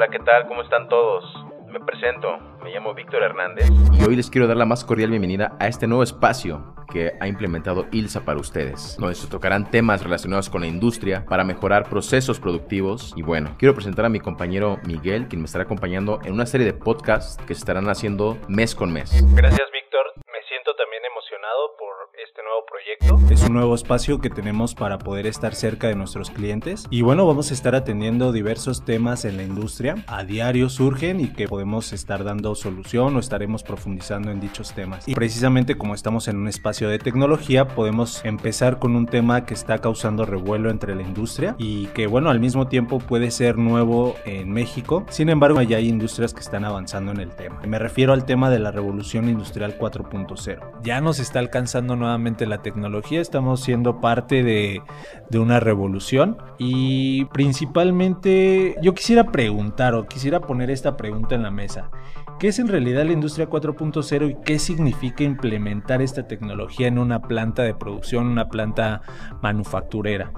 Hola, ¿qué tal? ¿Cómo están todos? Me presento, me llamo Víctor Hernández y hoy les quiero dar la más cordial bienvenida a este nuevo espacio que ha implementado ILSA para ustedes, donde se tocarán temas relacionados con la industria para mejorar procesos productivos. Y bueno, quiero presentar a mi compañero Miguel, quien me estará acompañando en una serie de podcasts que se estarán haciendo mes con mes. Gracias, Víctor. Me siento también emocionado por este nuevo proyecto. Es un nuevo espacio que tenemos para poder estar cerca de nuestros clientes y bueno, vamos a estar atendiendo diversos temas en la industria. A diario surgen y que podemos estar dando solución o estaremos profundizando en dichos temas. Y precisamente como estamos en un espacio de tecnología, podemos empezar con un tema que está causando revuelo entre la industria y que bueno, al mismo tiempo puede ser nuevo en México. Sin embargo, ya hay industrias que están avanzando en el tema. Me refiero al tema de la revolución industrial 4.0. Ya nos está alcanzando nuevamente la tecnología, estamos siendo parte de, de una revolución y principalmente yo quisiera preguntar o quisiera poner esta pregunta en la mesa. ¿Qué es en realidad la industria 4.0 y qué significa implementar esta tecnología en una planta de producción, una planta manufacturera?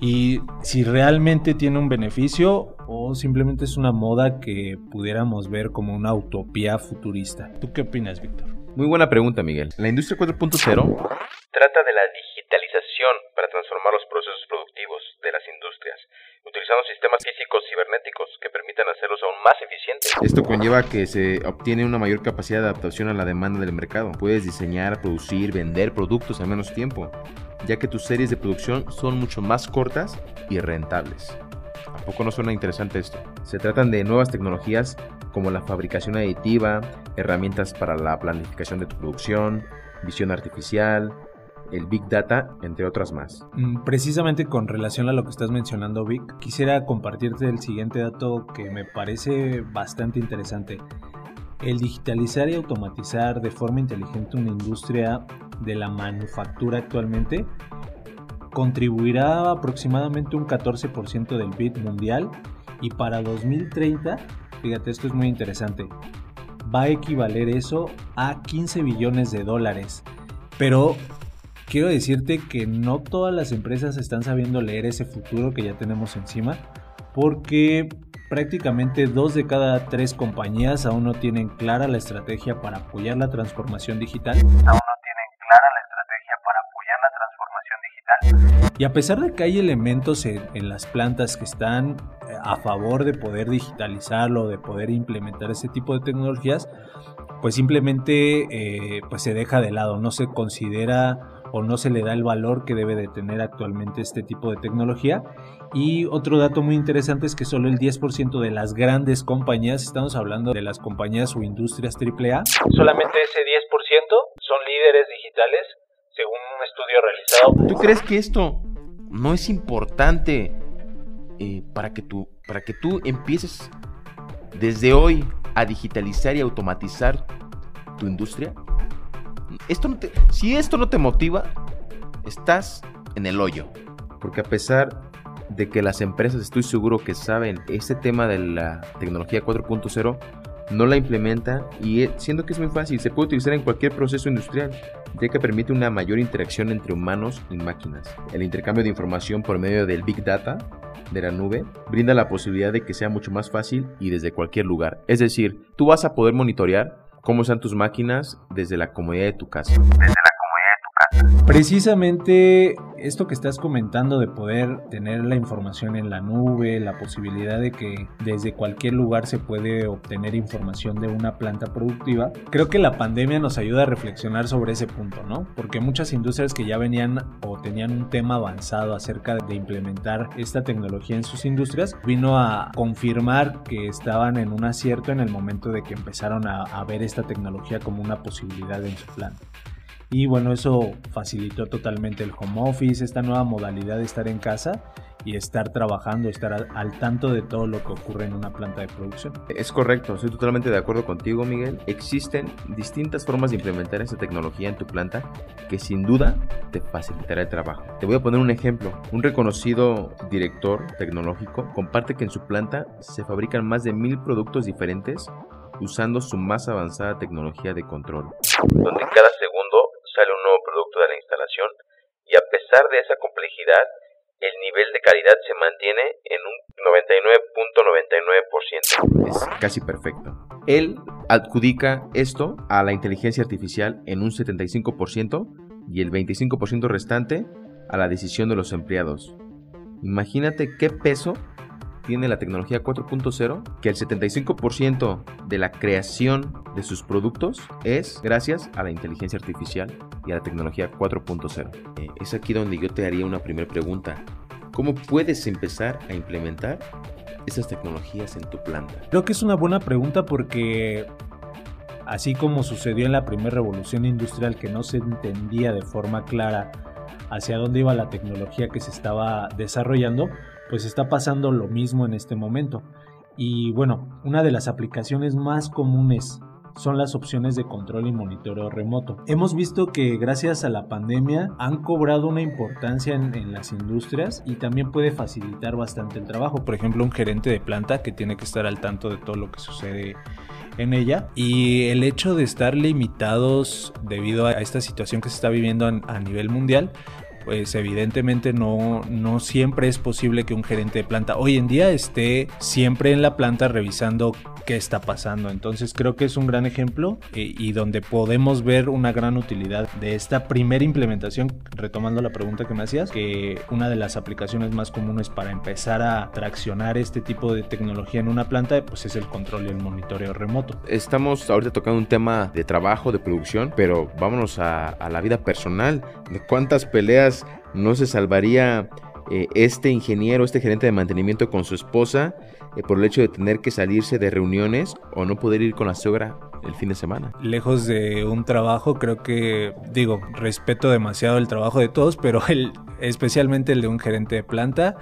Y si realmente tiene un beneficio o simplemente es una moda que pudiéramos ver como una utopía futurista. ¿Tú qué opinas, Víctor? Muy buena pregunta, Miguel. La industria 4.0 trata de la digitalización para transformar los procesos productivos de las industrias, utilizando sistemas físicos cibernéticos que permitan hacerlos aún más eficientes. Esto conlleva que se obtiene una mayor capacidad de adaptación a la demanda del mercado. Puedes diseñar, producir, vender productos en menos tiempo, ya que tus series de producción son mucho más cortas y rentables. ¿A poco no suena interesante esto? Se tratan de nuevas tecnologías como la fabricación aditiva, herramientas para la planificación de tu producción, visión artificial, el Big Data, entre otras más. Mm, precisamente con relación a lo que estás mencionando, Vic, quisiera compartirte el siguiente dato que me parece bastante interesante. El digitalizar y automatizar de forma inteligente una industria de la manufactura actualmente contribuirá aproximadamente un 14% del PIB mundial y para 2030, fíjate, esto es muy interesante, va a equivaler eso a 15 billones de dólares. Pero quiero decirte que no todas las empresas están sabiendo leer ese futuro que ya tenemos encima, porque prácticamente dos de cada tres compañías aún no tienen clara la estrategia para apoyar la transformación digital. Y a pesar de que hay elementos en, las plantas que están eh, a favor de poder digitalizarlo, de poder implementar ese tipo de tecnologías, pues simplemente eh, pues se deja de lado, no se considera o no se le da el valor que debe de tener actualmente este tipo de tecnología. Y otro dato muy interesante es que solo el 10% de las grandes compañías, estamos hablando de las compañías o industrias AAA, solamente ese 10% son líderes digitales según un estudio realizado. ¿Tú crees que esto no es importante eh, para, que tú, para que tú empieces desde hoy a digitalizar y automatizar tu industria? Esto si esto no te motiva, estás en el hoyo. Porque a pesar de que las empresas estoy seguro que saben este tema de la tecnología 4.0, no la implementa y eh, siendo que es muy fácil, se puede utilizar en cualquier proceso industrial, ya que permite una mayor interacción entre humanos y máquinas. El intercambio de información por medio del Big Data de la nube brinda la posibilidad de que sea mucho más fácil y desde cualquier lugar. Es decir, tú vas a poder monitorear cómo están tus máquinas desde la comodidad de tu casa. Precisamente esto que estás comentando de poder tener la información en la nube, la posibilidad de que desde cualquier lugar se puede obtener información de una planta productiva, creo que la pandemia nos ayuda a reflexionar sobre ese punto, ¿no? Porque muchas industrias que ya venían o tenían un tema avanzado acerca de implementar esta tecnología en sus industrias, vino a confirmar que estaban en un acierto en el momento de que empezaron a, a ver esta tecnología como una posibilidad en su planta. Y bueno, eso facilitó totalmente el home office, esta nueva modalidad de estar en casa y estar trabajando, estar al, tanto de todo lo que ocurre en una planta de producción. Es correcto, estoy totalmente de acuerdo contigo, Miguel. Existen distintas formas de implementar esta tecnología en tu planta que sin duda te facilitará el trabajo. Te voy a poner un ejemplo. Un reconocido director tecnológico comparte que en su planta se fabrican más de mil productos diferentes usando su más avanzada tecnología de control, donde cada segundo y a pesar de esa complejidad, el nivel de calidad se mantiene en un 99.99%. Es casi perfecto. Él adjudica esto a la inteligencia artificial en un 75% y el 25% restante a la decisión de los empleados. Imagínate qué peso tiene la tecnología 4.0, que el 75% de la creación de sus productos es gracias a la inteligencia artificial y la tecnología 4.0. Eh, es aquí donde yo te haría una primera pregunta. ¿Cómo puedes empezar a implementar esas tecnologías en tu planta? Creo que es una buena pregunta porque así como sucedió en la primera revolución industrial que no se entendía de forma clara hacia dónde iba la tecnología que se estaba desarrollando, pues está pasando lo mismo en este momento. Y bueno, una de las aplicaciones más comunes son las opciones de control y monitoreo remoto. Hemos visto que gracias a la pandemia han cobrado una importancia en, las industrias y también puede facilitar bastante el trabajo. Por ejemplo, un gerente de planta que tiene que estar al tanto de todo lo que sucede en ella y el hecho de estar limitados debido a esta situación que se está viviendo a nivel mundial pues evidentemente no, no siempre es posible que un gerente de planta hoy en día esté siempre en la planta revisando qué está pasando. Entonces creo que es un gran ejemplo y, y donde podemos ver una gran utilidad de esta primera implementación, retomando la pregunta que me hacías, que una de las aplicaciones más comunes para empezar a traccionar este tipo de tecnología en una planta pues es el control y el monitoreo remoto. Estamos ahorita tocando un tema de trabajo, de producción, pero vámonos a, a la vida personal. ¿De cuántas peleas no se salvaría eh, este ingeniero, este gerente de mantenimiento con su esposa eh, por el hecho de tener que salirse de reuniones o no poder ir con la suegra el fin de semana. Lejos de un trabajo, creo que, digo, respeto demasiado el trabajo de todos, pero el, especialmente el de un gerente de planta,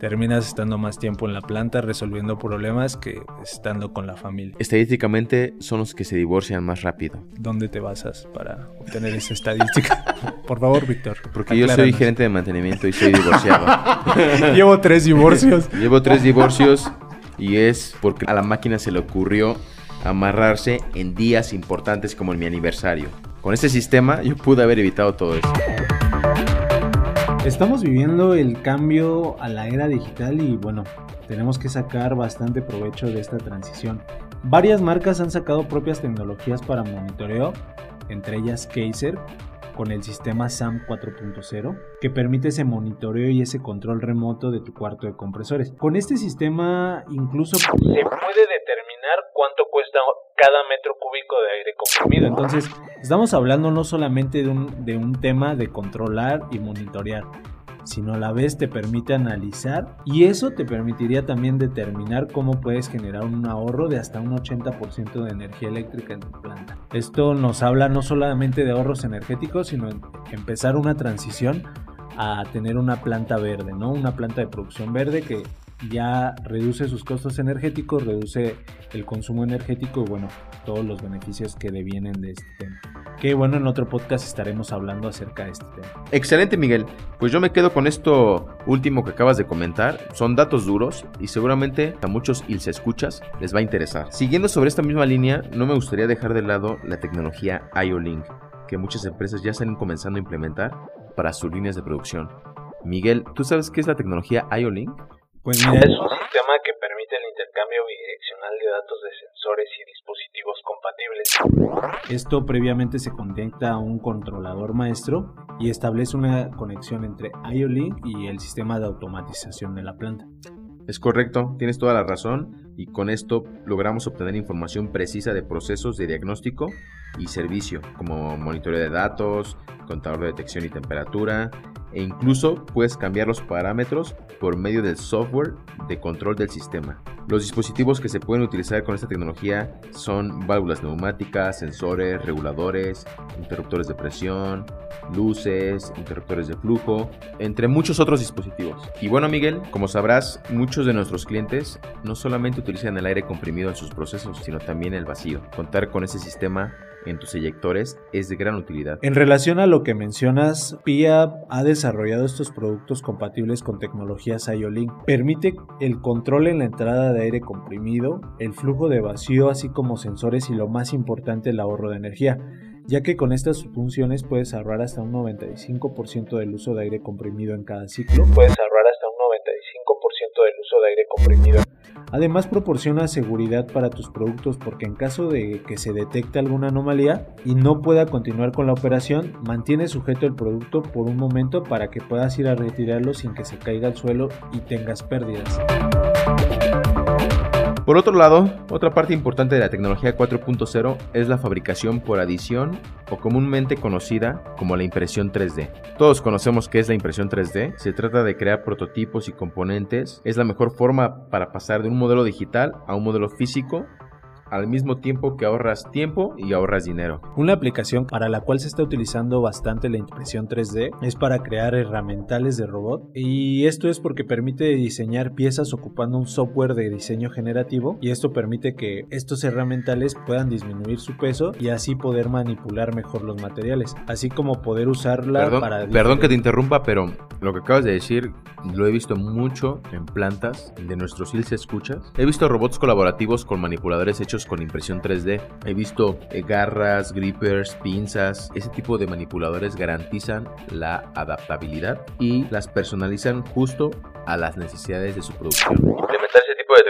terminas estando más tiempo en la planta resolviendo problemas que estando con la familia. Estadísticamente son los que se divorcian más rápido. ¿Dónde te basas para obtener esa estadística? Por favor, Víctor. Porque yo soy gerente de mantenimiento y soy divorciado. Llevo tres divorcios. Llevo tres divorcios y es porque a la máquina se le ocurrió amarrarse en días importantes como en mi aniversario. Con este sistema yo pude haber evitado todo eso. Estamos viviendo el cambio a la era digital y bueno, tenemos que sacar bastante provecho de esta transición. Varias marcas han sacado propias tecnologías para monitoreo, entre ellas Kaiser, con el sistema SAM 4.0 que permite ese monitoreo y ese control remoto de tu cuarto de compresores. Con este sistema incluso se puede determinar cuánto cuesta cada metro cúbico de aire comprimido. Entonces, estamos hablando no solamente de un, de un tema de controlar y monitorear, sino a la vez te permite analizar y eso te permitiría también determinar cómo puedes generar un ahorro de hasta un 80% de energía eléctrica en tu planta. Esto nos habla no solamente de ahorros energéticos, sino empezar una transición a tener una planta verde, ¿no? Una planta de producción verde que ya reduce sus costos energéticos, reduce el consumo energético y bueno, todos los beneficios que devienen de este tema. Que bueno, en otro podcast estaremos hablando acerca de este tema. Excelente, Miguel. Pues yo me quedo con esto último que acabas de comentar. Son datos duros y seguramente a muchos se escuchas les va a interesar. Siguiendo sobre esta misma línea, no me gustaría dejar de lado la tecnología IO-Link, que muchas empresas ya están comenzando a implementar para sus líneas de producción. Miguel, ¿tú sabes qué es la tecnología IO-Link? Pues Es mira, un sistema que permite el intercambio bidireccional de datos de sensores y dispositivos compatibles. esto previamente se conecta a un controlador maestro y establece una conexión entre IO-Link y el sistema de automatización de la planta. Es correcto, tienes toda la razón y con esto logramos obtener información precisa de procesos de diagnóstico y servicio, como monitoreo de datos, contador de detección y temperatura, e incluso puedes cambiar los parámetros por medio del software de control del sistema. Los dispositivos que se pueden utilizar con esta tecnología son válvulas neumáticas, sensores, reguladores, interruptores de presión, luces, interruptores de flujo, entre muchos otros dispositivos. Y bueno Miguel, como sabrás, muchos de nuestros clientes no solamente utilizan el aire comprimido en sus procesos, sino también el vacío. Contar con ese sistema en tus eyectores es de gran utilidad. En relación a lo que mencionas, PIA ha desarrollado estos productos compatibles con tecnologías IO-Link. Permite el control en la entrada de aire comprimido, el flujo de vacío, así como sensores y lo más importante, el ahorro de energía. ya que con estas funciones puedes ahorrar hasta un 95% del uso de aire comprimido en cada ciclo. Puedes ahorrar hasta un 95% del uso de aire comprimido. Además proporciona seguridad para tus productos porque en caso de que se detecte alguna anomalía y no pueda continuar con la operación, mantiene sujeto el producto por un momento para que puedas ir a retirarlo sin que se caiga al suelo y tengas pérdidas. Por otro lado, otra parte importante de la tecnología 4.0 es la fabricación por adición o comúnmente conocida como la impresión 3D. Todos conocemos qué es la impresión 3D, se trata de crear prototipos y componentes, es la mejor forma para pasar de un modelo digital a un modelo físico al mismo tiempo que ahorras tiempo y ahorras dinero. Una aplicación para la cual se está utilizando bastante la impresión 3D es para crear herramientales de robot y esto es porque permite diseñar piezas ocupando un software de diseño generativo y esto permite que estos herramientales puedan disminuir su peso y así poder manipular mejor los materiales, así como poder usarla perdón, para... Perdón que te interrumpa, pero lo que acabas de decir lo he visto mucho en plantas de nuestros se escuchas. He visto robots colaborativos con manipuladores hechos con impresión 3D. He visto eh, garras, grippers, pinzas. Ese tipo de manipuladores garantizan la adaptabilidad y las personalizan justo a las necesidades de su producción. Implementar ese tipo de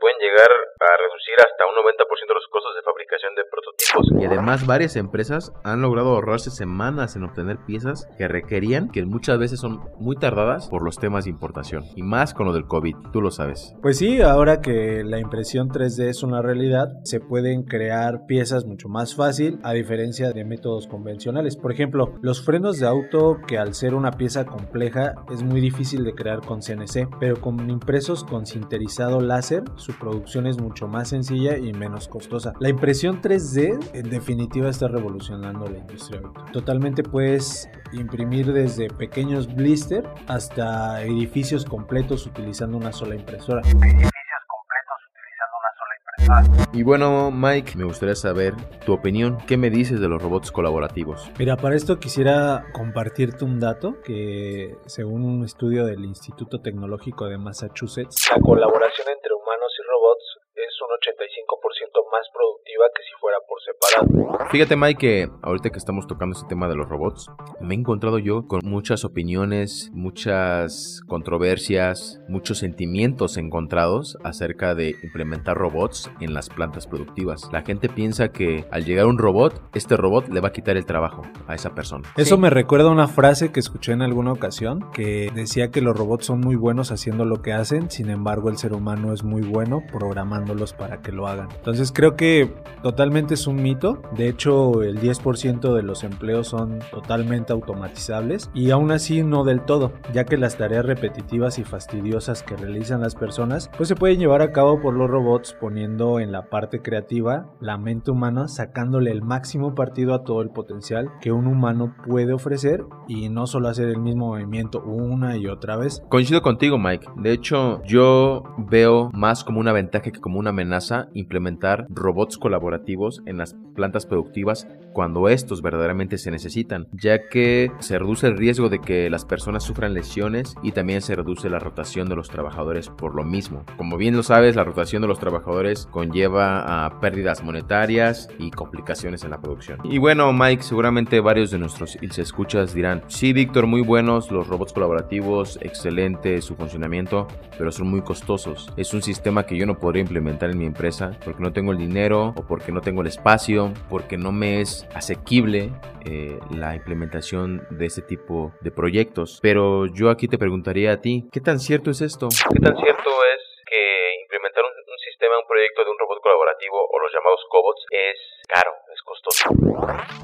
pueden llegar a reducir hasta un 90% los costos de fabricación de prototipos. Y además varias empresas han logrado ahorrarse semanas en obtener piezas que requerían, que muchas veces son muy tardadas por los temas de importación. Y más con lo del COVID, tú lo sabes. Pues sí, ahora que la impresión 3D es una realidad, se pueden crear piezas mucho más fácil a diferencia de métodos convencionales. Por ejemplo, los frenos de auto que al ser una pieza compleja es muy difícil de crear con CNC, pero con impresos con sinterizado láser su producción es mucho más sencilla y menos costosa. La impresión 3D en definitiva está revolucionando la industria Totalmente puedes imprimir desde pequeños blister hasta edificios completos utilizando una sola impresora. Edificios completos utilizando una sola impresora. Y bueno, Mike, me gustaría saber tu opinión. ¿Qué me dices de los robots colaborativos? Mira, para esto quisiera compartirte un dato que según un estudio del Instituto Tecnológico de Massachusetts, la colaboración entre humanos y robots es un 85% más productiva que si fuera por separado. Fíjate Mike que ahorita que estamos tocando este tema de los robots, me he encontrado yo con muchas opiniones, muchas controversias, muchos sentimientos encontrados acerca de implementar robots en las plantas productivas. La gente piensa que al llegar un robot, este robot le va a quitar el trabajo a esa persona. Eso me recuerda a una frase que escuché en alguna ocasión que decía que los robots son muy buenos haciendo lo que hacen, sin embargo el ser humano es muy bueno programándolos para que lo hagan. Entonces creo que totalmente es un mito. De hecho, el 10% de los empleos son totalmente automatizables y aún así no del todo, ya que las tareas repetitivas y fastidiosas que realizan las personas pues se pueden llevar a cabo por los robots poniendo en la parte creativa la mente humana sacándole el máximo partido a todo el potencial que un humano puede ofrecer y no solo hacer el mismo movimiento una y otra vez. Coincido contigo Mike, de hecho yo veo más como una ventaja que como una amenaza implementar robots colaborativos en las plantas productivas cuando estos verdaderamente se necesitan, ya que se reduce el riesgo de que las personas sufran lesiones y también se reduce la rotación de los trabajadores por lo mismo. Como bien lo sabes, la rotación de los trabajadores conlleva a pérdidas monetarias y complicaciones en la producción. Y bueno, Mike, seguramente varios de nuestros escuchas dirán, sí, Víctor, muy buenos los robots colaborativos, excelente su funcionamiento, pero son muy costosos. Es un sistema que yo no podría implementar en mi empresa porque no tengo el dinero o porque no tengo el espacio, porque no me es asequible eh, la implementación de este tipo de proyectos. Pero yo aquí te preguntaría a ti, ¿qué tan cierto es esto? ¿Qué tan cierto es que implementar un, un sistema, un proyecto de un robot colaborativo o los llamados cobots es caro, es costoso?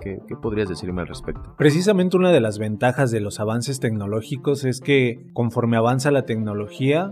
¿Qué, ¿Qué, podrías decirme al respecto? Precisamente una de las ventajas de los avances tecnológicos es que conforme avanza la tecnología,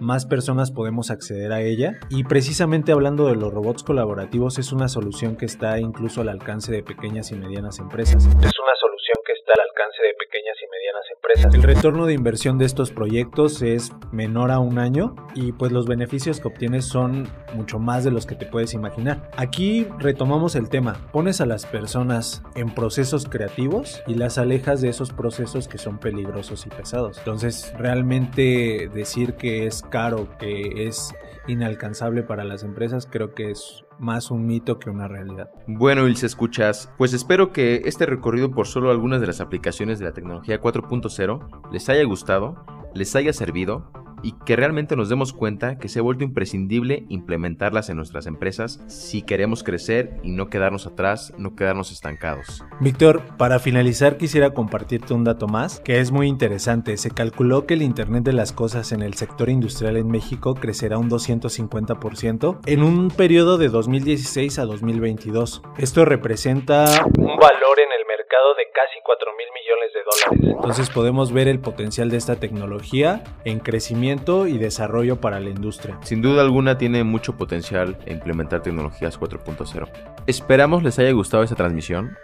más personas podemos acceder a ella. Y precisamente hablando de los robots colaborativos, es una solución que está incluso al alcance de pequeñas y medianas empresas. Es una solución que está al alcance de pequeñas y medianas empresas. El retorno de inversión de estos proyectos es menor a un año y pues los beneficios que obtienes son mucho más de los que te puedes imaginar. Aquí retomamos el tema, pones a las personas en procesos creativos y las alejas de esos procesos que son peligrosos y pesados. Entonces realmente decir que es caro, que es inalcanzable para las empresas, creo que es más un mito que una realidad. Bueno, se escuchas, pues espero que este recorrido por solo algunas de las aplicaciones de la tecnología 4.0 les haya gustado, les haya servido y que realmente nos demos cuenta que se ha vuelto imprescindible implementarlas en nuestras empresas si queremos crecer y no quedarnos atrás, no quedarnos estancados. Víctor, para finalizar quisiera compartirte un dato más que es muy interesante. Se calculó que el Internet de las Cosas en el sector industrial en México crecerá un 250% en un periodo de 2016 a 2022. Esto representa un valor en el mercado de casi 4 mil millones de dólares. Entonces podemos ver el potencial de esta tecnología en crecimiento y desarrollo para la industria. Sin duda alguna tiene mucho potencial en implementar tecnologías 4.0. Esperamos les haya gustado esta transmisión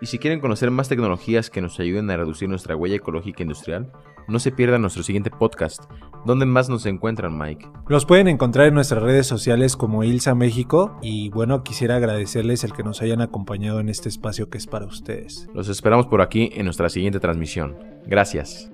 y si quieren conocer más tecnologías que nos ayuden a reducir nuestra huella ecológica industrial, no se pierdan nuestro siguiente podcast. ¿Dónde más nos encuentran, Mike? Los pueden encontrar en nuestras redes sociales como Ilsa México y bueno, quisiera agradecerles el que nos hayan acompañado en este espacio que es para ustedes. Los esperamos por aquí en nuestra siguiente transmisión. Gracias.